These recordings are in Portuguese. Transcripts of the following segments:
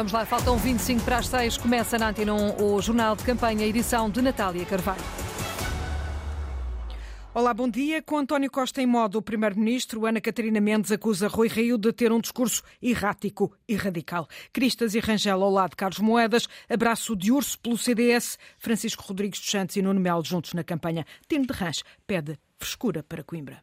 Vamos lá, faltam 25 para as 6. Começa na Antena 1 o Jornal de Campanha, edição de Natália Carvalho. Olá, bom dia. Com António Costa em modo o Primeiro-Ministro, Ana Catarina Mendes acusa Rui Rio de ter um discurso errático e radical. Cristas e Rangel ao lado de Carlos Moedas, abraço de urso pelo CDS, Francisco Rodrigues dos Santos e Nuno Melo juntos na campanha. Tino de Rãs pede frescura para Coimbra.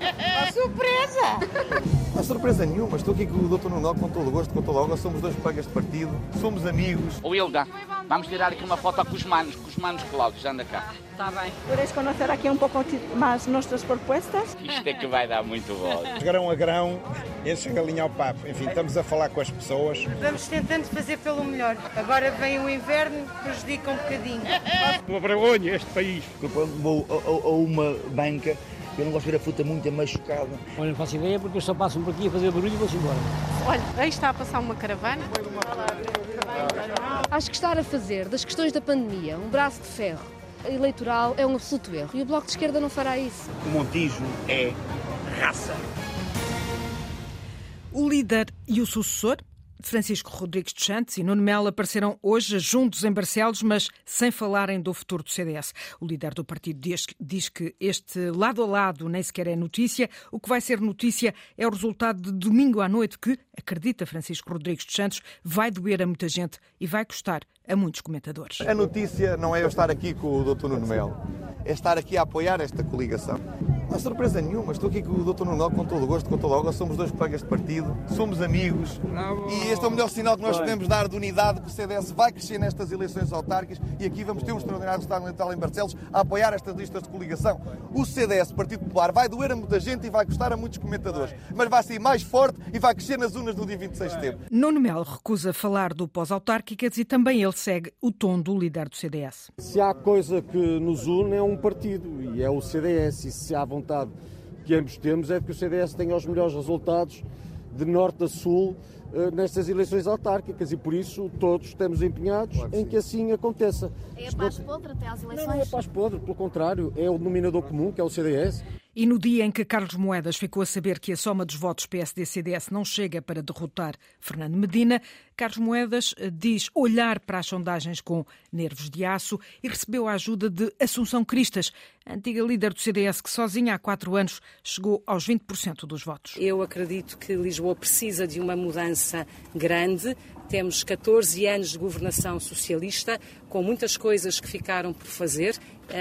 A surpresa! Surpresa nenhuma, estou aqui com o Dr. Nuno com todo o gosto, com toda a honra, somos dois colegas de partido, somos amigos. Ô Hilda, vamos tirar aqui uma foto com os manos, com os manos Cláudio, anda cá. Está bem. ¿Puedes conhecer aqui um pouco mais nossas propostas? Isto é que vai dar muito bom. Grão a grão, enche a galinha ao papo. Enfim, estamos a falar com as pessoas. Vamos tentando fazer pelo melhor. Agora vem o inverno, prejudica um bocadinho. Uma vergonha este país. Eu vou a, a, a uma banca eu não gosto de ver a fruta muito machucada. Olha, não faço ideia porque eu só passo por aqui a fazer barulho e vou-se embora. Olha, aí está a passar uma caravana. Acho que estar a fazer das questões da pandemia um braço de ferro eleitoral é um absoluto erro e o Bloco de Esquerda não fará isso. O Montijo é raça. O líder e o sucessor Francisco Rodrigues dos Santos e Nuno Melo apareceram hoje juntos em Barcelos, mas sem falarem do futuro do CDS. O líder do partido diz, que este lado a lado nem sequer é notícia. O que vai ser notícia é o resultado de domingo à noite, que, acredita Francisco Rodrigues dos Santos, vai doer a muita gente e vai custar a muitos comentadores. A notícia não é eu estar aqui com o Dr. Nuno Melo, é estar aqui a apoiar esta coligação. Não há surpresa nenhuma, estou aqui com o Dr. Nuno com todo o gosto, com toda a honra, somos dois colegas de partido, somos amigos e este é o melhor sinal que nós podemos dar de unidade que o CDS vai crescer nestas eleições autárquicas e aqui vamos ter um extraordinário resultado eleitoral em Barcelos a apoiar estas listas de coligação. O CDS, Partido Popular, vai doer a muita gente e vai custar a muitos comentadores, mas vai ser mais forte e vai crescer nas urnas no dia 26 de setembro. Nuno Melo recusa falar do pós-autárquicas e também ele segue o tom do líder do CDS. Se há coisa que nos une é um partido e é o CDS e se há vontade que ambos temos é que o CDS tenha os melhores resultados de norte a sul eh, nestas eleições autárquicas e por isso todos estamos empenhados claro que em que assim aconteça. É a paz podre até às eleições? Não, não é a paz podre, pelo contrário, é o denominador comum, que é o CDS. E no dia em que Carlos Moedas ficou a saber que a soma dos votos PSD-CDS não chega para derrotar Fernando Medina, Carlos Moedas eh, diz olhar para as sondagens com nervos de aço e recebeu a ajuda de Assunção Cristas, antiga líder do CDS que sozinha há quatro anos chegou aos 20% dos votos. Eu acredito que Lisboa precisa de uma mudança grande. Temos 14 anos de governação socialista, com muitas coisas que ficaram por fazer,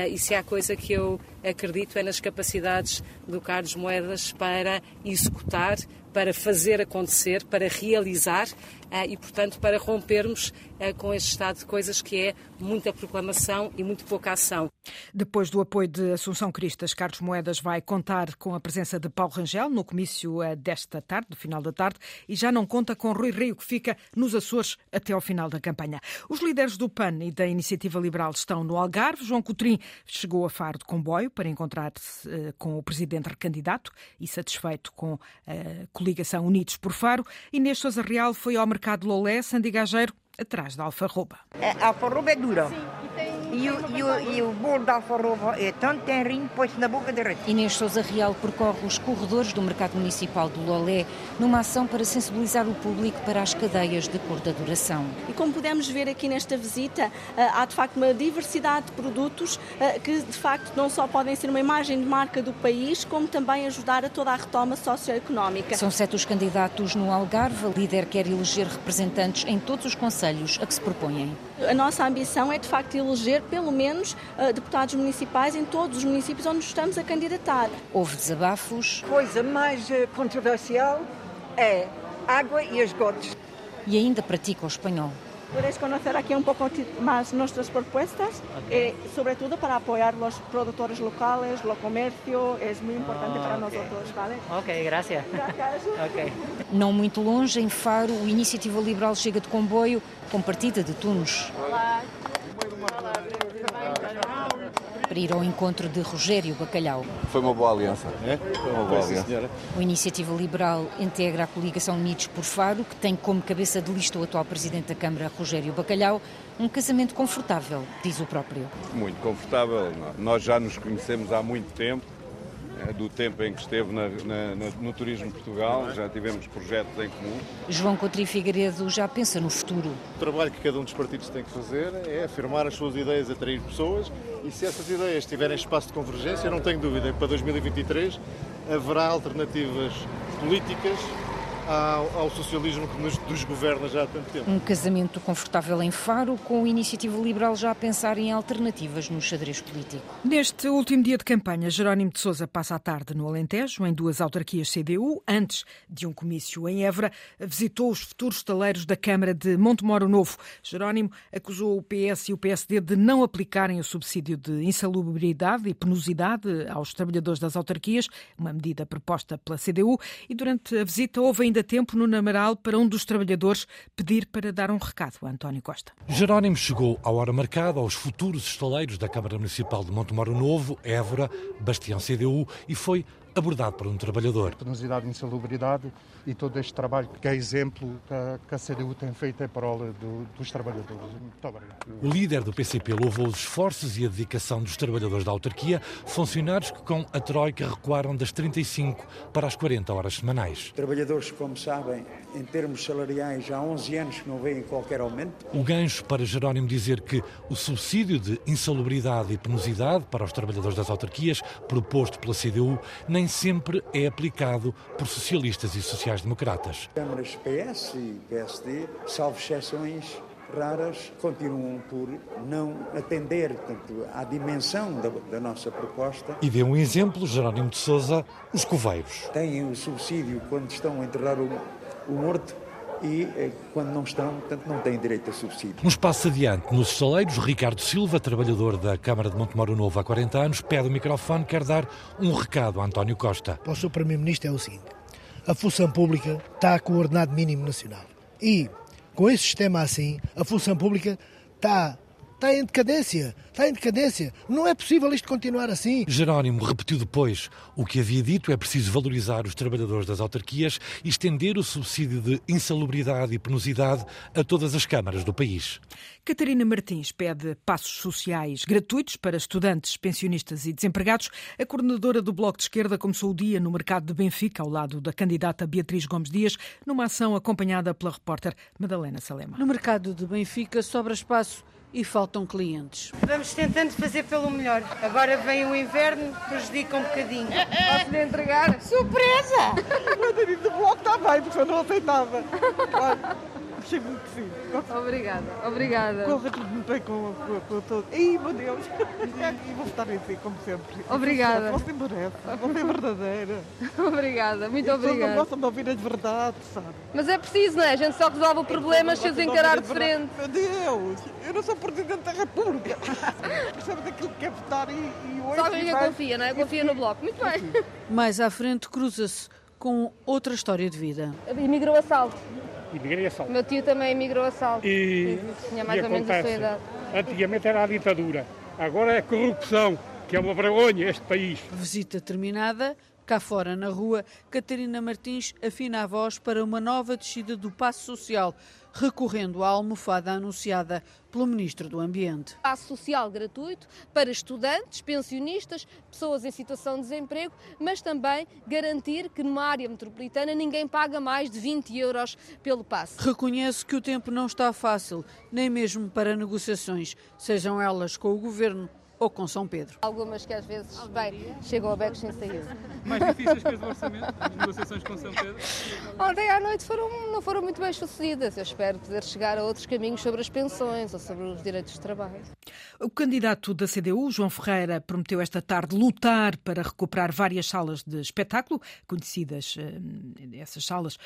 e se há coisa que eu acredito é nas capacidades do Carlos Moedas para executar, para fazer acontecer, para realizar eh, e, portanto, para rompermos eh, com este estado de coisas que é muita proclamação e muito pouca ação. Depois do apoio de Assunção Cristas, Carlos Moedas vai contar com a presença de Paulo Rangel no comício eh, desta tarde, no final da tarde, e já não conta com Rui Rio, que fica nos Açores até ao final da campanha. Os líderes do PAN e da Iniciativa Liberal estão no Algarve. João Coutrinho chegou a Faro de comboio para encontrar-se com o presidente recandidato e satisfeito com a coligação Unidos por Faro. Inês Sousa Real foi ao mercado Lolé, Sandigageiro, atrás da alfarroba. A alfarroba é dura. Sim, e tem e o, e, o, e o bolo da alfarroba é tão tenrinho, põe-se na boca direita. Inês Souza Real percorre os corredores do Mercado Municipal do Lolé numa ação para sensibilizar o público para as cadeias de curta duração. E como podemos ver aqui nesta visita, eh, há de facto uma diversidade de produtos eh, que de facto não só podem ser uma imagem de marca do país, como também ajudar a toda a retoma socioeconómica. São sete os candidatos no Algarve. A líder quer eleger representantes em todos os conselhos a que se propõem. A nossa ambição é de facto eleger pelo menos uh, deputados municipais em todos os municípios onde estamos a candidatar. Houve desabafos. A coisa mais uh, controversial é água e esgotos. E ainda pratica o espanhol. Puedes conocer aquí un poco más nuestras propuestas, okay. eh, sobre todo para apoyar los productores locales, lo comercio, es muy importante oh, para okay. nosotros, ¿vale? Ok, gracias. Gracias. okay. Não muito longe, em Faro, o Iniciativa Liberal chega de comboio com partida de Tunos. Olá. Para ir ao encontro de Rogério Bacalhau. Foi uma boa aliança. É? Foi uma boa aliança. Senhora. O Iniciativa Liberal integra a coligação Unidos por Faro, que tem como cabeça de lista o atual Presidente da Câmara, Rogério Bacalhau. Um casamento confortável, diz o próprio. Muito confortável. Nós já nos conhecemos há muito tempo do tempo em que esteve na, na, no Turismo Portugal, já tivemos projetos em comum. João Coutinho Figueiredo já pensa no futuro. O trabalho que cada um dos partidos tem que fazer é afirmar as suas ideias, atrair pessoas e se essas ideias tiverem espaço de convergência, não tenho dúvida que para 2023 haverá alternativas políticas ao, ao, socialismo que nos desgoverna já há tanto tempo. Um casamento confortável em Faro, com a iniciativa liberal já a pensar em alternativas no xadrez político. Neste último dia de campanha, Jerónimo de Sousa passa a tarde no Alentejo, em duas autarquias CDU. Antes de um comício em Évora, visitou os futuros estaleiros da Câmara de Montemoro Novo. Jerónimo acusou o PS e o PSD de não aplicarem o subsídio de insalubridade e penosidade aos trabalhadores das autarquias, uma medida proposta pela CDU, e durante a visita houve ainda tempo no Namaral para um dos trabalhadores pedir para dar um recado a António Costa. Jerónimo chegou à hora marcada aos futuros estaleiros da Câmara Municipal de Montemoro Novo, Évora, Bastião CDU e foi abordado por um trabalhador. Penosidade, insalubridade e todo este trabalho que é exemplo que a, que a CDU tem feito em prol do, dos trabalhadores. Muito obrigado. O líder do PCP louvou os esforços e a dedicação dos trabalhadores da autarquia, funcionários que com a Troika recuaram das 35 para as 40 horas semanais. Trabalhadores, como sabem, em termos salariais, há 11 anos que não veem qualquer aumento. O gancho para Jerónimo dizer que o subsídio de insalubridade e penosidade para os trabalhadores das autarquias, proposto pela CDU, nem sempre é aplicado por socialistas e sociais-democratas. Câmaras PS e PSD, salvo exceções raras, continuam por não atender portanto, à dimensão da, da, nossa proposta. E deu um exemplo, Jerónimo de Sousa, os coveiros. Têm o subsídio quando estão a enterrar o, o morto e eh, quando não estão, portanto, não têm direito a subsídio. Um espaço adiante, nos estaleiros, Ricardo Silva, trabalhador da Câmara de Montemoro Novo há 40 anos, pede o microfone, quer dar um recado a António Costa. Para o Sr. Primeiro-Ministro é o seguinte, a função pública está com o ordenado mínimo nacional e com esse sistema assim, a função pública está está em decadência, está em decadência. Não é possível isto continuar assim. Jerónimo repetiu depois o que havia dito: é preciso valorizar os trabalhadores das autarquias e estender o subsídio de insalubridade e penosidade a todas as câmaras do país. Catarina Martins pede passos sociais gratuitos para estudantes, pensionistas e desempregados. A coordenadora do Bloco de Esquerda começou o dia no mercado de Benfica, ao lado da candidata Beatriz Gomes Dias, numa ação acompanhada pela repórter Madalena Salema. No mercado de Benfica sobra espaço e faltam clientes. Vamos tentando fazer pelo melhor. Agora vem o inverno, prejudica um bocadinho. Posso-lhe entregar? Surpresa! O Danilo do bloco está bem, porque eu não aceitava. Olha, achei muito sim. Obrigada, obrigada. Corra tudo muito bem com, com, com todo. Ih, meu Deus! E vou votar em si, como sempre. Obrigada. Você merece, você é verdadeira. obrigada, muito e obrigada. não gostam de ouvir as verdades, sabe? Mas é preciso, não é? A gente só resolve o problema se os encarar de frente. Meu Deus, eu não sou Presidente da República. Percebe daquilo que quer votar e, e hoje... Só que confia, não é? Confia no Bloco. Muito bem. Mais à frente cruza-se com outra história de vida. Emigrou a salto. Emigrei a salto. Meu tio também emigrou a salto. E, Tinha mais e ou menos a sua idade. Antigamente era a ditadura. Agora é a corrupção, que é uma vergonha este país. Visita terminada, cá fora na rua, Catarina Martins afina a voz para uma nova descida do passo social, recorrendo à almofada anunciada pelo Ministro do Ambiente. Passo social gratuito para estudantes, pensionistas, pessoas em situação de desemprego, mas também garantir que numa área metropolitana ninguém paga mais de 20 euros pelo passe. Reconhece que o tempo não está fácil, nem mesmo para negociações, sejam elas com o Governo ou com São Pedro. Algumas que às vezes, bem, chegam a becos sem saída. Mais difíceis que as do orçamento, as negociações com São Pedro? Ontem à noite foram, não foram muito bem sucedidas. Eu espero poder chegar a outros caminhos sobre as pensões ou sobre os direitos de trabalho. O candidato da CDU, João Ferreira, prometeu esta tarde lutar para recuperar várias salas de espetáculo, conhecidas essas salas,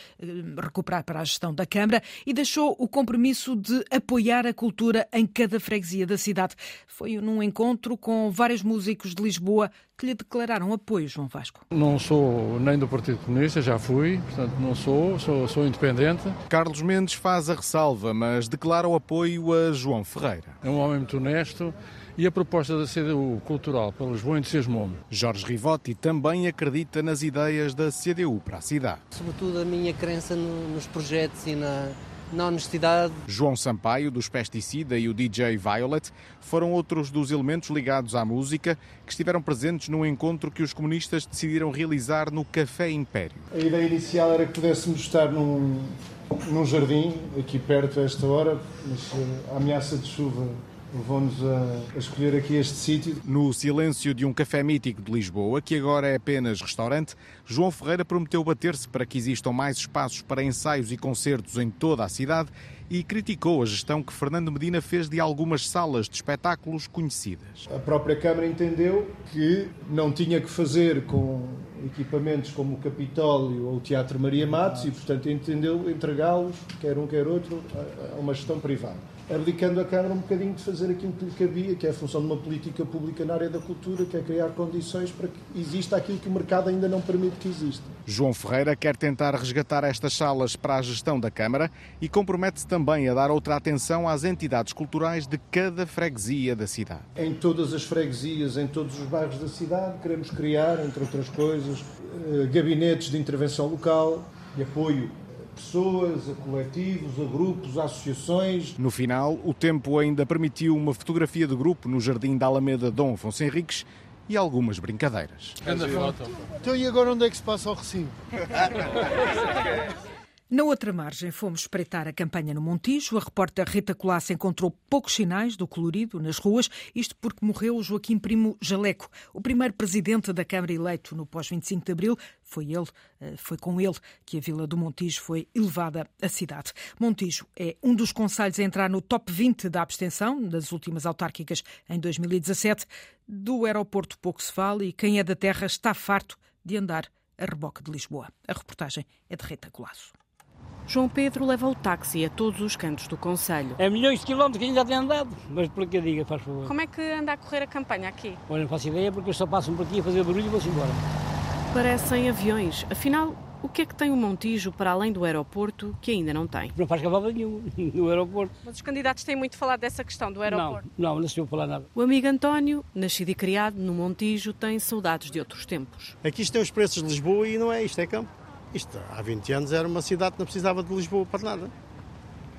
recuperar para a gestão da Câmara, e deixou o compromisso de apoiar a cultura em cada freguesia da cidade. Foi num encontro com vários músicos de Lisboa que lhe declararam apoio, João Vasco. Não sou nem do Partido Comunista, já fui, portanto não sou, sou, sou independente. Carlos Mendes faz a ressalva, mas declara o apoio a João Ferreira. É um homem muito honesto e a proposta da CDU cultural para Lisboa entusiasmou-me. Jorge Rivotti também acredita nas ideias da CDU para a cidade. Sobretudo a minha crença no, nos projetos e na, na honestidade. João Sampaio, dos Pesticida, e o DJ Violet foram outros dos elementos ligados à música que estiveram presentes no encontro que os comunistas decidiram realizar no Café Império. A ideia inicial era que pudéssemos estar num, num jardim, aqui perto a esta hora, mas eh, a ameaça de chuva levou-nos a, escolher aqui este sítio. No silêncio de um café mítico de Lisboa, que agora é apenas restaurante, João Ferreira prometeu bater-se para que existam mais espaços para ensaios e concertos em toda a cidade e criticou a gestão que Fernando Medina fez de algumas salas de espetáculos conhecidas. A própria Câmara entendeu que não tinha que fazer com equipamentos como o Capitólio ou o Teatro Maria Matos e, portanto, entendeu entregá-los, quer um quer outro, a uma gestão privada abdicando a Câmara um bocadinho de fazer aquilo que lhe cabia, que é a função de uma política pública na área da cultura, que é criar condições para que exista aquilo que o mercado ainda não permite que exista. João Ferreira quer tentar resgatar estas salas para a gestão da Câmara e compromete-se também a dar outra atenção às entidades culturais de cada freguesia da cidade. Em todas as freguesias, em todos os bairros da cidade, queremos criar, entre outras coisas, eh, gabinetes de intervenção local, de apoio pessoas, a coletivos, a grupos, a associações. No final, o tempo ainda permitiu uma fotografia de grupo no jardim da Alameda Dom Afonso Henriques e algumas brincadeiras. Então e agora onde é que se passa o recinto? Na outra margem, fomos espreitar a campanha no Montijo. A repórter Rita Colasso encontrou poucos sinais do colorido nas ruas, isto porque morreu Joaquim Primo Jaleco, o primeiro presidente da Câmara eleito no pós-25 de Abril. Foi ele, eh, foi com ele que a Vila do Montijo foi elevada à cidade. Montijo é um dos conselhos a entrar no top 20 da abstenção das últimas autárquicas em 2017. Do aeroporto pouco se fala e quem é da terra está farto de andar a reboque de Lisboa. A reportagem é de Rita Colasso. João Pedro leva o táxi a todos os cantos do Conselho. É milhões de quilómetros que ainda tem andado, mas por que diga, faz favor. Como é que anda a correr a campanha aqui? Olha, não faço ideia porque eu só passo por aqui a fazer barulho e vou-se embora. Parecem aviões, afinal, o que é que tem o Montijo para além do aeroporto que ainda não tem? Não faz cavalo nenhum no aeroporto. Mas os candidatos têm muito falado dessa questão do aeroporto? Não, não, não se ouve falar nada. O amigo António, nascido e criado no Montijo, tem saudades de outros tempos. Aqui estão os preços de Lisboa e não é isto, é campo. Isto, há 20 anos era uma cidade que não precisava de Lisboa para nada.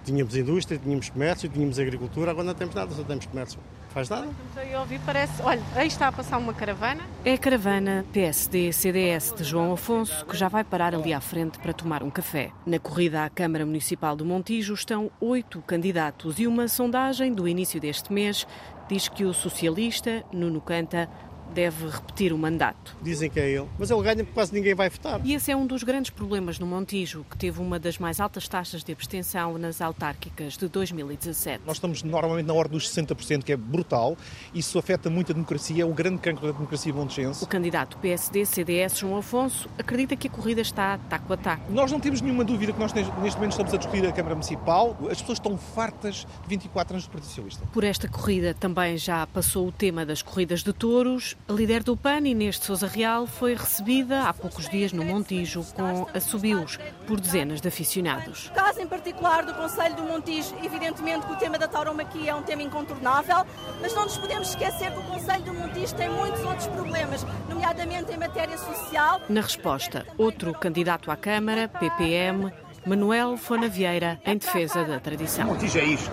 Tínhamos indústria, tínhamos comércio, tínhamos agricultura, agora não temos nada, só temos comércio. Faz nada? Estamos aí a ouvir, parece. Olha, aí está a passar uma caravana. É a caravana PSD-CDS de João Afonso, que já vai parar ali à frente para tomar um café. Na corrida à Câmara Municipal do Montijo estão oito candidatos e uma sondagem do início deste mês diz que o socialista Nuno Canta deve repetir o mandato. Dizem que é ele, mas ele ganha porque quase ninguém vai votar. E esse é um dos grandes problemas no Montijo, que teve uma das mais altas taxas de abstenção nas autárquicas de 2017. Nós estamos normalmente na ordem dos 60%, que é brutal. Isso afeta muito a democracia, é o grande cancro da democracia montijense. O candidato PSD-CDS, João Afonso, acredita que a corrida está taco a taco. Nós não temos nenhuma dúvida que nós neste momento estamos a discutir a Câmara Municipal. As pessoas estão fartas de 24 anos do Partido Socialista. Por esta corrida também já passou o tema das corridas de touros. A líder do PAN, Inês de Souza Real, foi recebida há poucos dias no Montijo com assobios por dezenas de aficionados. No caso em particular do Conselho do Montijo, evidentemente que o tema da tauromaquia é um tema incontornável, mas não nos podemos esquecer que o Conselho do Montijo tem muitos outros problemas, nomeadamente em matéria social. Na resposta, outro candidato à Câmara, PPM, Manuel Fona Vieira, em defesa da tradição. O Montijo é isto,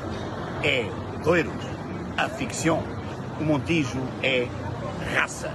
é doiros, a ficção. O Montijo é raça.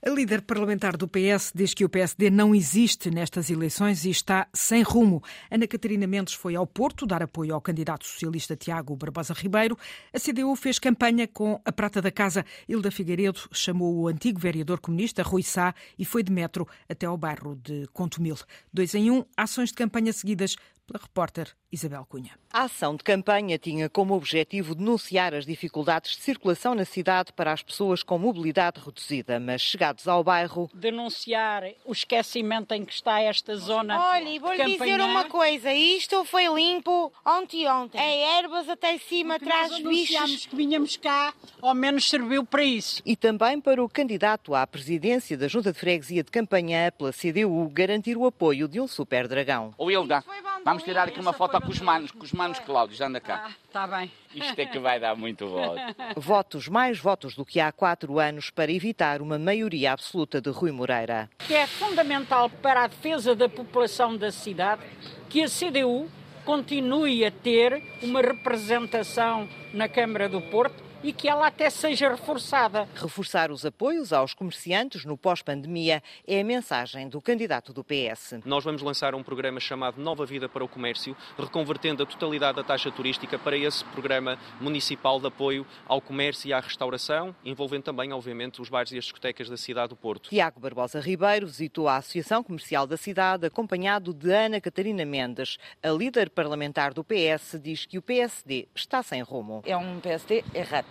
A líder parlamentar do PS diz que o PSD não existe nestas eleições e está sem rumo. Ana Catarina Mendes foi ao Porto dar apoio ao candidato socialista Tiago Barbosa Ribeiro. A CDU fez campanha com a prata da casa. Hilda Figueiredo chamou o antigo vereador comunista Rui Sá e foi de metro até ao bairro de Contumil. Dois em um, ações de campanha seguidas pela repórter Isabel Cunha. A ação de campanha tinha como objetivo denunciar as dificuldades de circulação na cidade para as pessoas com mobilidade reduzida, mas chegados ao bairro. Denunciar o esquecimento em que está esta zona. Olha, vou-lhe dizer uma coisa: isto foi limpo ontem-ontem. É ervas até cima, atrás bichos. que vinhamos cá, ao menos serviu para isso. E também para o candidato à presidência da Junta de Freguesia de Campanhã pela CDU garantir o apoio de um super dragão. Ô Hilda, vamos tirar aqui uma foto com os manos, com os manos Cláudios, anda cá. Ah, tá bem. Isto é que vai dar muito voto. Votos, mais votos do que há quatro anos para evitar uma maioria absoluta de Rui Moreira. Que é fundamental para a defesa da população da cidade que a CDU continue a ter uma representação na Câmara do Porto e que ela até seja reforçada. Reforçar os apoios aos comerciantes no pós-pandemia é a mensagem do candidato do PS. Nós vamos lançar um programa chamado Nova Vida para o Comércio, reconvertendo a totalidade da taxa turística para esse programa municipal de apoio ao comércio e à restauração, envolvendo também, obviamente, os bares e as discotecas da cidade do Porto. Tiago Barbosa Ribeiro visitou a Associação Comercial da cidade, acompanhado de Ana Catarina Mendes. A líder parlamentar do PS diz que o PSD está sem rumo. É um PSD errado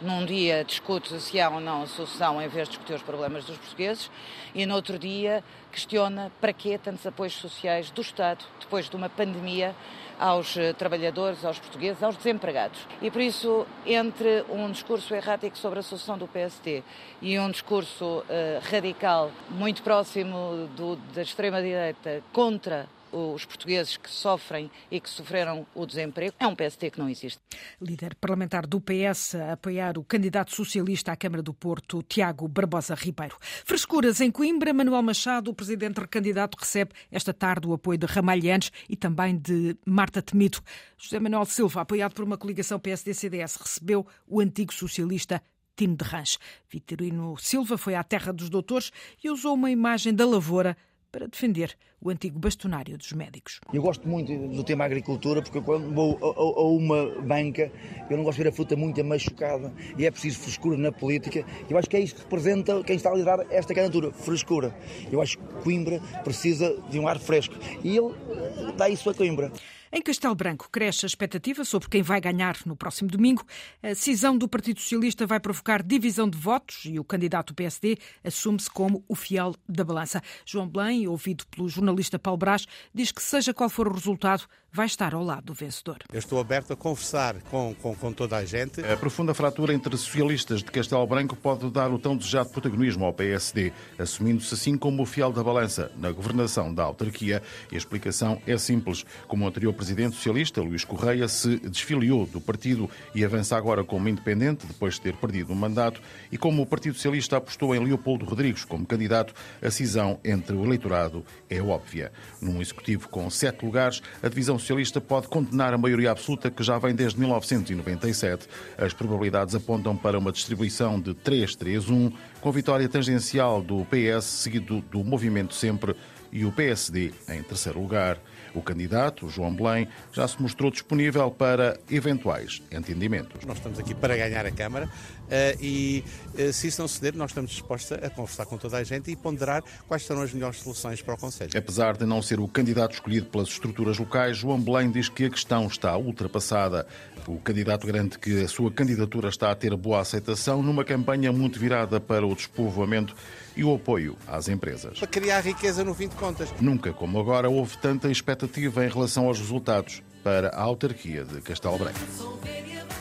num dia discute se há ou não a solução em vez de discutir os problemas dos portugueses e no outro dia questiona para que tantos apoios sociais do Estado depois de uma pandemia aos eh, trabalhadores, aos portugueses, aos desempregados. E por isso, entre um discurso errático sobre a solução do PST e um discurso uh, radical, muito próximo do, da extrema-direita, contra os portugueses que sofrem e que sofreram o desemprego. É um PST que não existe. Líder parlamentar do PS a apoiar o candidato socialista à Câmara do Porto, Tiago Barbosa Ribeiro. Frescuras em Coimbra, Manuel Machado, o presidente recandidato, recebe esta tarde o apoio de Ramalhantes e também de Marta Temido. José Manuel Silva, apoiado por uma coligação PSD-CDS, recebeu o antigo socialista Tino de Range. Vitorino Silva foi à terra dos doutores e usou uma imagem da lavoura para defender o antigo bastonário dos médicos. Eu gosto muito do tema agricultura porque quando vou a, a, uma banca eu não gosto de ver a fruta muito machucada e é preciso frescura na política. Eu acho que é isso que representa quem está a liderar esta candidatura, frescura. Eu acho que Coimbra precisa de um ar fresco e ele dá isso a Coimbra. Em Castelo Branco, cresce a expectativa sobre quem vai ganhar no próximo domingo. A cisão do Partido Socialista vai provocar divisão de votos e o candidato do PSD assume-se como o fiel da balança. João Belém, ouvido pelo jornalista Paulo Brás, diz que, seja qual for o resultado, vai estar ao lado do vencedor. Eu estou aberto a conversar com, com, com toda a gente. A profunda fratura entre socialistas de Castelo Branco pode dar o tão desejado protagonismo ao PSD, assumindo-se assim como o fiel da balança na governação da autarquia. E a explicação é simples. Como o anterior presidente socialista, Luís Correia, se desfiliou do partido e avança agora como independente, depois de ter perdido o mandato, e como o Partido Socialista apostou em Leopoldo Rodrigues como candidato, a cisão entre o eleitorado é óbvia. Num executivo com sete lugares, a divisão socialista pode condenar a maioria absoluta que já vem desde 1997. As probabilidades apontam para uma distribuição de 3-3-1, com vitória tangencial do PS, seguido do Movimento Sempre e o PSD em terceiro lugar. O candidato, João Belém, já se mostrou disponível para eventuais entendimentos. Nós estamos aqui para ganhar a Câmara e, eh, se isso não ceder, nós estamos dispostos a conversar com toda a gente e ponderar quais serão as melhores soluções para o Conselho. Apesar de não ser o candidato escolhido pelas estruturas locais, João Belém diz que a questão está ultrapassada. O candidato garante que a sua candidatura está a ter boa aceitação numa campanha muito virada para o despovoamento e o apoio às empresas. Para criar riqueza no fim de contas. Nunca como agora houve tanta expectativa em relação aos resultados para a autarquia de Castelo Branco.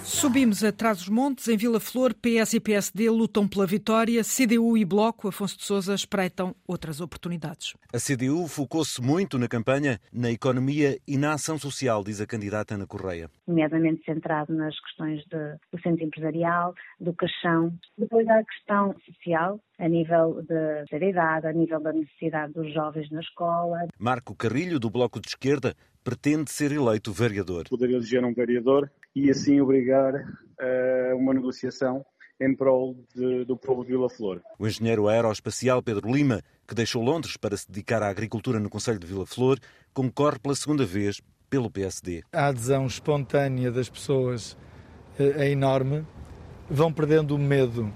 Subimos atrás dos montes, em Vila Flor, PS e PSD lutam pela vitória, CDU e Bloco, Afonso de Sousa, espreitam outras oportunidades. A CDU focou-se muito na campanha, na economia e na ação social, diz a candidata Ana Correia. Nomeadamente centrado nas questões de, do centro empresarial, do caixão. Depois há a questão social, a nível de seriedade, a nível da necessidade dos jovens na escola. Marco Carrilho, do Bloco de Esquerda, pretende ser eleito vereador. Poder eleger um vereador e assim obrigar a uma negociação em prol de, do povo de Vila Flor. O engenheiro aeroespacial Pedro Lima, que deixou Londres para se dedicar à agricultura no Conselho de Vila Flor, concorre pela segunda vez pelo PSD. A adesão espontânea das pessoas é enorme, vão perdendo o medo.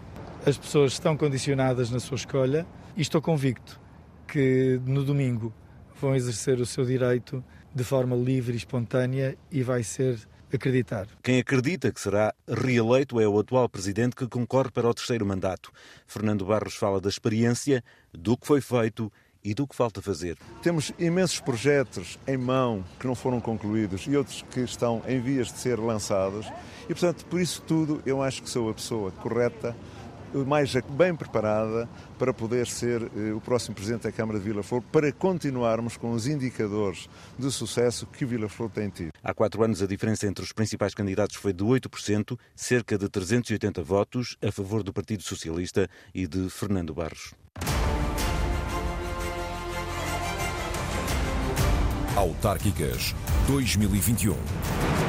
As pessoas estão condicionadas na sua escolha e estou convicto que no domingo vão exercer o seu direito de forma livre e espontânea e vai ser acreditar. Quem acredita que será reeleito é o atual presidente que concorre para o terceiro mandato. Fernando Barros fala da experiência, do que foi feito e do que falta fazer. Temos imensos projetos em mão que não foram concluídos e outros que estão em vias de ser lançados. E, portanto, por isso tudo, eu acho que sou a pessoa correta mais bem preparada para poder ser eh, o próximo Presidente da Câmara de Vila Flor, para continuarmos com os indicadores de sucesso que Vila Flor tem tido. Há quatro anos a diferença entre os principais candidatos foi de 8%, cerca de 380 votos a favor do Partido Socialista e de Fernando Barros. Autárquicas 2021.